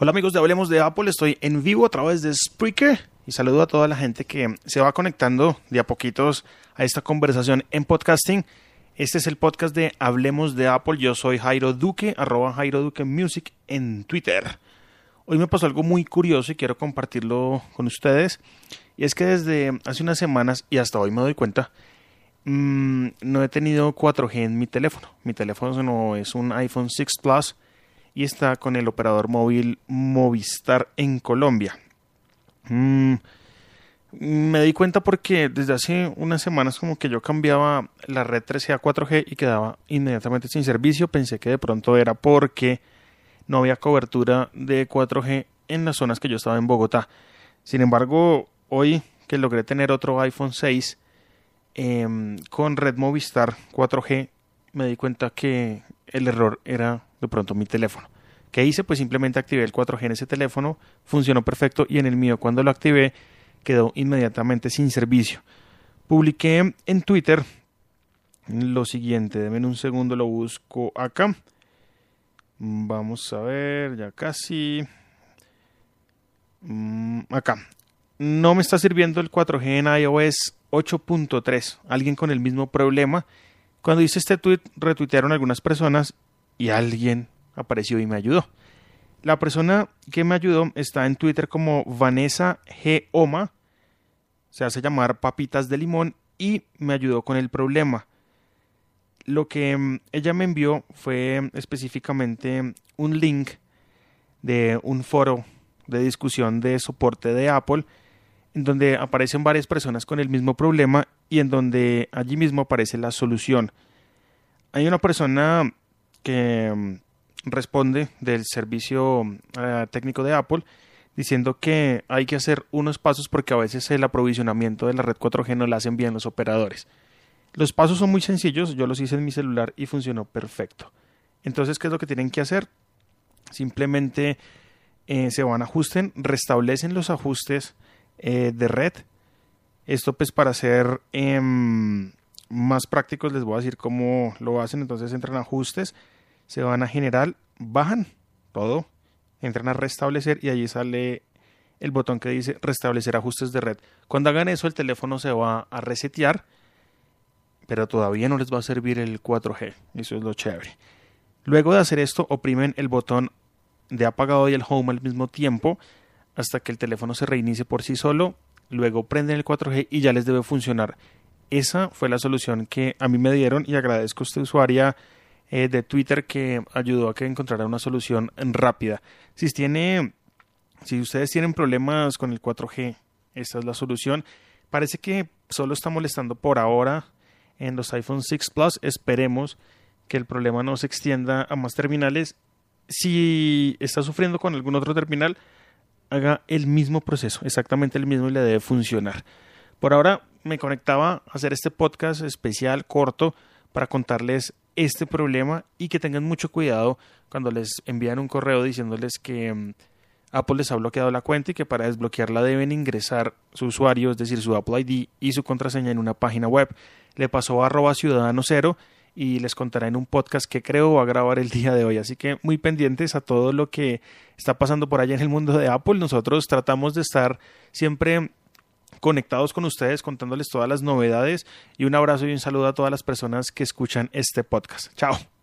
Hola amigos de Hablemos de Apple, estoy en vivo a través de Spreaker y saludo a toda la gente que se va conectando de a poquitos a esta conversación en podcasting. Este es el podcast de Hablemos de Apple, yo soy Jairo Duque, arroba Jairo Duque Music en Twitter. Hoy me pasó algo muy curioso y quiero compartirlo con ustedes. Y es que desde hace unas semanas y hasta hoy me doy cuenta, mmm, no he tenido 4G en mi teléfono. Mi teléfono no es un iPhone 6 Plus y está con el operador móvil Movistar en Colombia. Mm, me di cuenta porque desde hace unas semanas como que yo cambiaba la red 3G a 4G y quedaba inmediatamente sin servicio. Pensé que de pronto era porque no había cobertura de 4G en las zonas que yo estaba en Bogotá. Sin embargo, hoy que logré tener otro iPhone 6 em, con red Movistar 4G, me di cuenta que el error era de pronto mi teléfono. ¿Qué hice? Pues simplemente activé el 4G en ese teléfono, funcionó perfecto y en el mío cuando lo activé quedó inmediatamente sin servicio. Publiqué en Twitter lo siguiente, denme un segundo, lo busco acá. Vamos a ver, ya casi. Mm, acá. No me está sirviendo el 4G en iOS 8.3. Alguien con el mismo problema. Cuando hice este tweet, retuitearon algunas personas y alguien apareció y me ayudó. La persona que me ayudó está en Twitter como Vanessa G. Oma, se hace llamar Papitas de Limón y me ayudó con el problema. Lo que mm, ella me envió fue específicamente un link de un foro de discusión de soporte de Apple en donde aparecen varias personas con el mismo problema y en donde allí mismo aparece la solución. Hay una persona que mm, responde del servicio eh, técnico de Apple diciendo que hay que hacer unos pasos porque a veces el aprovisionamiento de la red 4G no lo hacen bien los operadores. Los pasos son muy sencillos, yo los hice en mi celular y funcionó perfecto. Entonces, ¿qué es lo que tienen que hacer? Simplemente eh, se van a ajusten, restablecen los ajustes eh, de red. Esto pues para ser em, más prácticos les voy a decir cómo lo hacen. Entonces entran ajustes, se van a general, bajan todo, entran a restablecer y allí sale el botón que dice restablecer ajustes de red. Cuando hagan eso el teléfono se va a resetear, pero todavía no les va a servir el 4G. Eso es lo chévere. Luego de hacer esto oprimen el botón de apagado y el home al mismo tiempo hasta que el teléfono se reinicie por sí solo. Luego prenden el 4G y ya les debe funcionar. Esa fue la solución que a mí me dieron y agradezco a esta usuaria eh, de Twitter que ayudó a que encontrara una solución rápida. Si tiene, si ustedes tienen problemas con el 4G, esta es la solución. Parece que solo está molestando por ahora en los iPhone 6 Plus. Esperemos que el problema no se extienda a más terminales. Si está sufriendo con algún otro terminal, haga el mismo proceso, exactamente el mismo y le debe funcionar. Por ahora me conectaba a hacer este podcast especial corto para contarles este problema y que tengan mucho cuidado cuando les envían un correo diciéndoles que mm, Apple les ha bloqueado la cuenta y que para desbloquearla deben ingresar su usuario, es decir, su Apple ID y su contraseña en una página web. Le pasó a arroba ciudadano cero y les contaré en un podcast que creo va a grabar el día de hoy. Así que muy pendientes a todo lo que está pasando por allá en el mundo de Apple. Nosotros tratamos de estar siempre conectados con ustedes, contándoles todas las novedades y un abrazo y un saludo a todas las personas que escuchan este podcast. Chao.